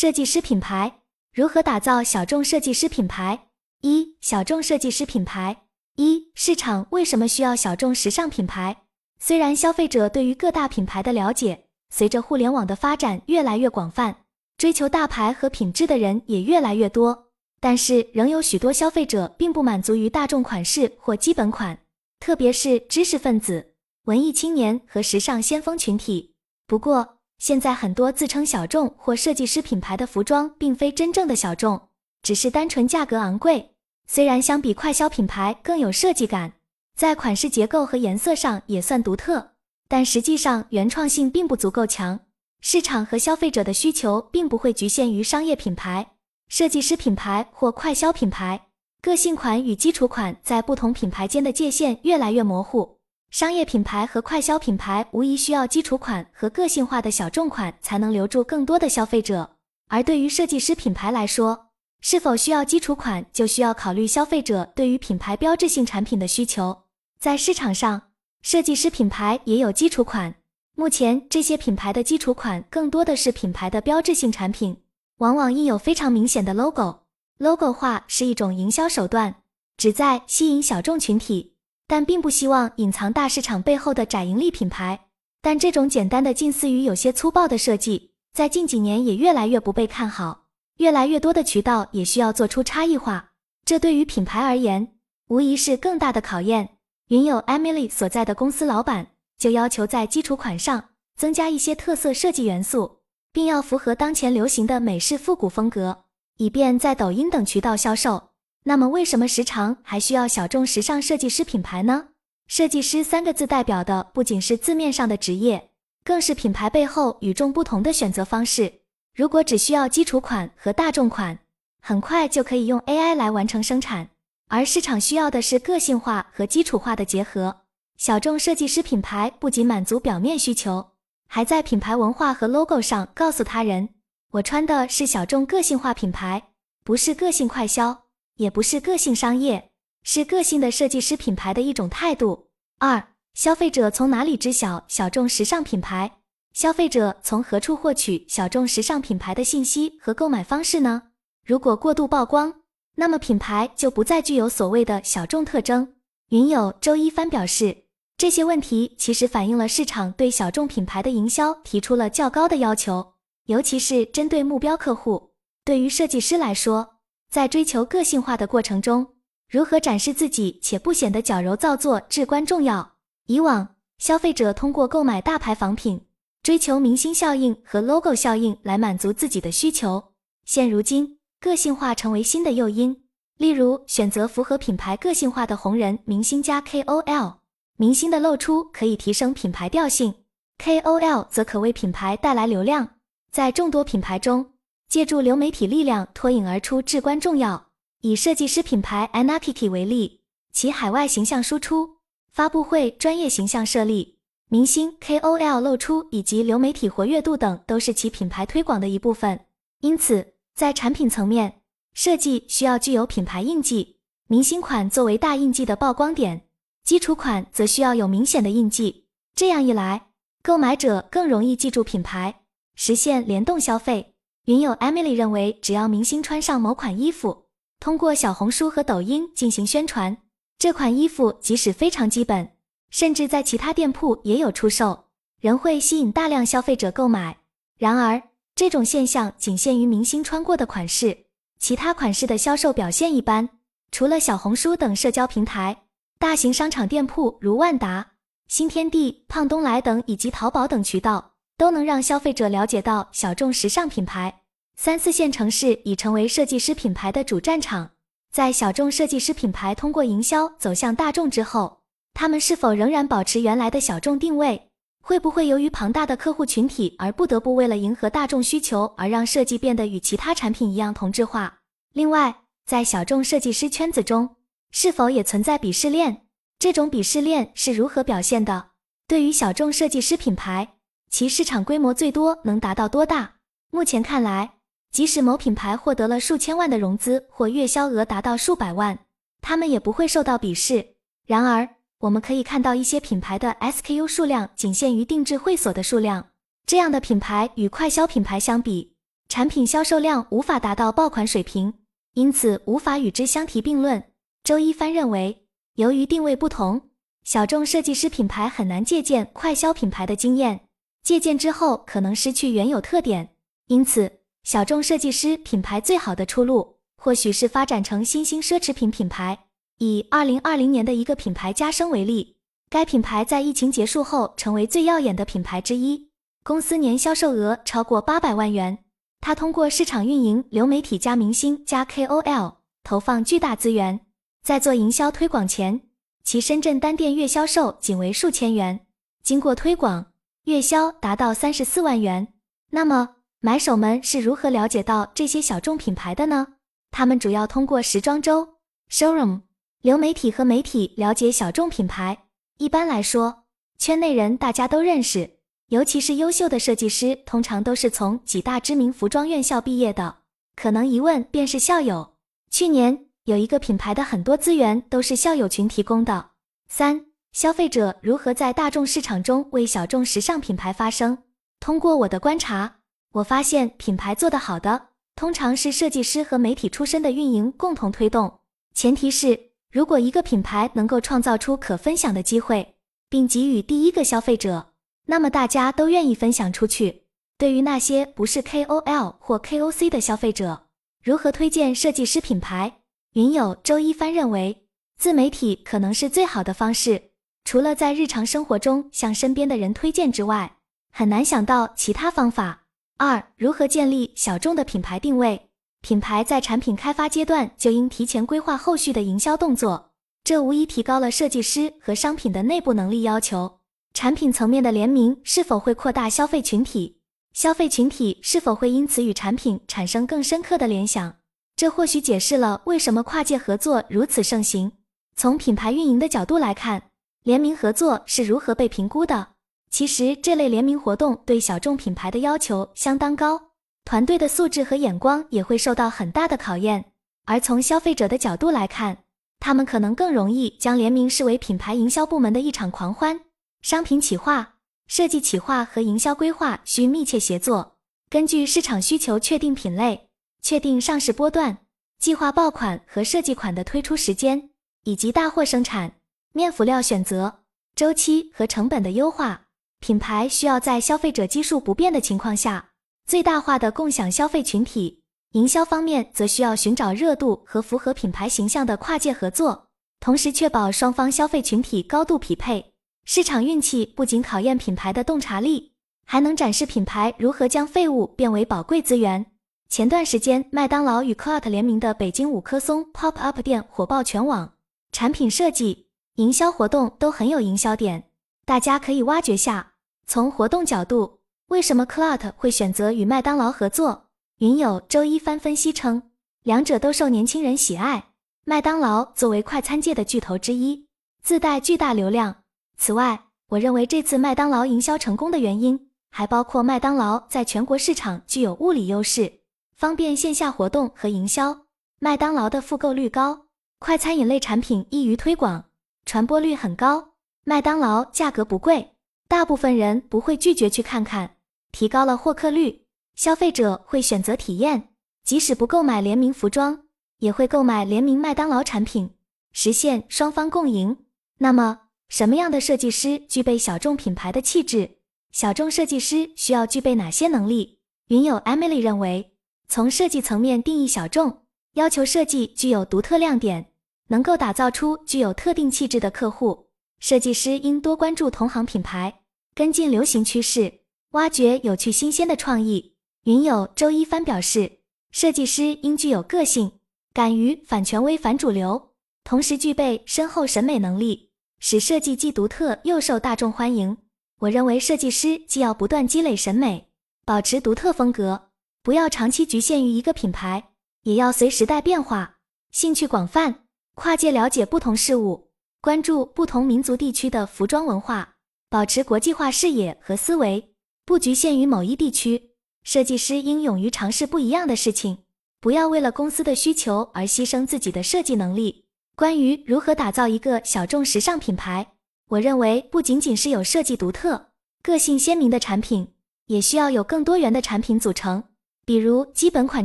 设计师品牌如何打造小众设计师品牌？一、小众设计师品牌。一、市场为什么需要小众时尚品牌？虽然消费者对于各大品牌的了解，随着互联网的发展越来越广泛，追求大牌和品质的人也越来越多，但是仍有许多消费者并不满足于大众款式或基本款，特别是知识分子、文艺青年和时尚先锋群体。不过，现在很多自称小众或设计师品牌的服装，并非真正的小众，只是单纯价格昂贵。虽然相比快消品牌更有设计感，在款式结构和颜色上也算独特，但实际上原创性并不足够强。市场和消费者的需求并不会局限于商业品牌、设计师品牌或快消品牌。个性款与基础款在不同品牌间的界限越来越模糊。商业品牌和快消品牌无疑需要基础款和个性化的小众款，才能留住更多的消费者。而对于设计师品牌来说，是否需要基础款，就需要考虑消费者对于品牌标志性产品的需求。在市场上，设计师品牌也有基础款。目前，这些品牌的基础款更多的是品牌的标志性产品，往往印有非常明显的 logo。logo 化是一种营销手段，旨在吸引小众群体。但并不希望隐藏大市场背后的窄盈利品牌。但这种简单的、近似于有些粗暴的设计，在近几年也越来越不被看好。越来越多的渠道也需要做出差异化，这对于品牌而言，无疑是更大的考验。云友 Emily 所在的公司老板就要求在基础款上增加一些特色设计元素，并要符合当前流行的美式复古风格，以便在抖音等渠道销售。那么，为什么时常还需要小众时尚设计师品牌呢？设计师三个字代表的不仅是字面上的职业，更是品牌背后与众不同的选择方式。如果只需要基础款和大众款，很快就可以用 AI 来完成生产，而市场需要的是个性化和基础化的结合。小众设计师品牌不仅满足表面需求，还在品牌文化和 logo 上告诉他人：我穿的是小众个性化品牌，不是个性快销。也不是个性商业，是个性的设计师品牌的一种态度。二、消费者从哪里知晓小众时尚品牌？消费者从何处获取小众时尚品牌的信息和购买方式呢？如果过度曝光，那么品牌就不再具有所谓的小众特征。云友周一帆表示，这些问题其实反映了市场对小众品牌的营销提出了较高的要求，尤其是针对目标客户。对于设计师来说，在追求个性化的过程中，如何展示自己且不显得矫揉造作至关重要。以往，消费者通过购买大牌仿品，追求明星效应和 logo 效应来满足自己的需求。现如今，个性化成为新的诱因，例如选择符合品牌个性化的红人明星加 KOL。明星的露出可以提升品牌调性，KOL 则可为品牌带来流量。在众多品牌中，借助流媒体力量脱颖而出至关重要。以设计师品牌 Anakiki 为例，其海外形象输出、发布会专业形象设立、明星 KOL 露出以及流媒体活跃度等，都是其品牌推广的一部分。因此，在产品层面，设计需要具有品牌印记，明星款作为大印记的曝光点，基础款则需要有明显的印记。这样一来，购买者更容易记住品牌，实现联动消费。云友 Emily 认为，只要明星穿上某款衣服，通过小红书和抖音进行宣传，这款衣服即使非常基本，甚至在其他店铺也有出售，仍会吸引大量消费者购买。然而，这种现象仅限于明星穿过的款式，其他款式的销售表现一般。除了小红书等社交平台，大型商场店铺如万达、新天地、胖东来等，以及淘宝等渠道。都能让消费者了解到小众时尚品牌。三四线城市已成为设计师品牌的主战场。在小众设计师品牌通过营销走向大众之后，他们是否仍然保持原来的小众定位？会不会由于庞大的客户群体而不得不为了迎合大众需求而让设计变得与其他产品一样同质化？另外，在小众设计师圈子中，是否也存在鄙视链？这种鄙视链是如何表现的？对于小众设计师品牌。其市场规模最多能达到多大？目前看来，即使某品牌获得了数千万的融资或月销额达到数百万，他们也不会受到鄙视。然而，我们可以看到一些品牌的 SKU 数量仅限于定制会所的数量，这样的品牌与快消品牌相比，产品销售量无法达到爆款水平，因此无法与之相提并论。周一帆认为，由于定位不同，小众设计师品牌很难借鉴快消品牌的经验，借鉴之后可能失去原有特点。因此，小众设计师品牌最好的出路，或许是发展成新兴奢侈品品牌。以二零二零年的一个品牌加生为例，该品牌在疫情结束后成为最耀眼的品牌之一，公司年销售额超过八百万元。它通过市场运营、流媒体加明星加 KOL 投放巨大资源，在做营销推广前，其深圳单店月销售仅为数千元，经过推广，月销达到三十四万元。那么，买手们是如何了解到这些小众品牌的呢？他们主要通过时装周 showroom、流媒体和媒体了解小众品牌。一般来说，圈内人大家都认识。尤其是优秀的设计师，通常都是从几大知名服装院校毕业的，可能一问便是校友。去年有一个品牌的很多资源都是校友群提供的。三、消费者如何在大众市场中为小众时尚品牌发声？通过我的观察，我发现品牌做得好的，通常是设计师和媒体出身的运营共同推动。前提是，如果一个品牌能够创造出可分享的机会，并给予第一个消费者。那么大家都愿意分享出去。对于那些不是 KOL 或 KOC 的消费者，如何推荐设计师品牌？云友周一帆认为，自媒体可能是最好的方式。除了在日常生活中向身边的人推荐之外，很难想到其他方法。二、如何建立小众的品牌定位？品牌在产品开发阶段就应提前规划后续的营销动作，这无疑提高了设计师和商品的内部能力要求。产品层面的联名是否会扩大消费群体？消费群体是否会因此与产品产生更深刻的联想？这或许解释了为什么跨界合作如此盛行。从品牌运营的角度来看，联名合作是如何被评估的？其实，这类联名活动对小众品牌的要求相当高，团队的素质和眼光也会受到很大的考验。而从消费者的角度来看，他们可能更容易将联名视为品牌营销部门的一场狂欢。商品企划、设计企划和营销规划需密切协作，根据市场需求确定品类、确定上市波段、计划爆款和设计款的推出时间，以及大货生产、面辅料选择周期和成本的优化。品牌需要在消费者基数不变的情况下，最大化的共享消费群体。营销方面则需要寻找热度和符合品牌形象的跨界合作，同时确保双方消费群体高度匹配。市场运气不仅考验品牌的洞察力，还能展示品牌如何将废物变为宝贵资源。前段时间，麦当劳与 c l o t 联名的北京五棵松 Pop Up 店火爆全网，产品设计、营销活动都很有营销点，大家可以挖掘下。从活动角度，为什么 Clout 会选择与麦当劳合作？云友周一帆分析称，两者都受年轻人喜爱。麦当劳作为快餐界的巨头之一，自带巨大流量。此外，我认为这次麦当劳营销成功的原因，还包括麦当劳在全国市场具有物理优势，方便线下活动和营销。麦当劳的复购率高，快餐饮类产品易于推广，传播率很高。麦当劳价格不贵，大部分人不会拒绝去看看，提高了获客率。消费者会选择体验，即使不购买联名服装，也会购买联名麦当劳产品，实现双方共赢。那么。什么样的设计师具备小众品牌的气质？小众设计师需要具备哪些能力？云友 Emily 认为，从设计层面定义小众，要求设计具有独特亮点，能够打造出具有特定气质的客户。设计师应多关注同行品牌，跟进流行趋势，挖掘有趣新鲜的创意。云友周一帆表示，设计师应具有个性，敢于反权威、反主流，同时具备深厚审美能力。使设计既独特又受大众欢迎。我认为设计师既要不断积累审美，保持独特风格，不要长期局限于一个品牌，也要随时代变化，兴趣广泛，跨界了解不同事物，关注不同民族地区的服装文化，保持国际化视野和思维，不局限于某一地区。设计师应勇于尝试不一样的事情，不要为了公司的需求而牺牲自己的设计能力。关于如何打造一个小众时尚品牌，我认为不仅仅是有设计独特、个性鲜明的产品，也需要有更多元的产品组成。比如基本款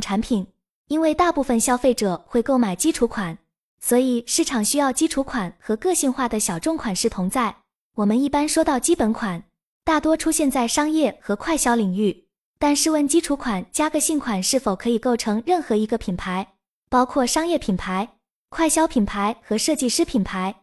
产品，因为大部分消费者会购买基础款，所以市场需要基础款和个性化的小众款式同在。我们一般说到基本款，大多出现在商业和快销领域。但试问，基础款加个性款是否可以构成任何一个品牌？包括商业品牌、快销品牌和设计师品牌。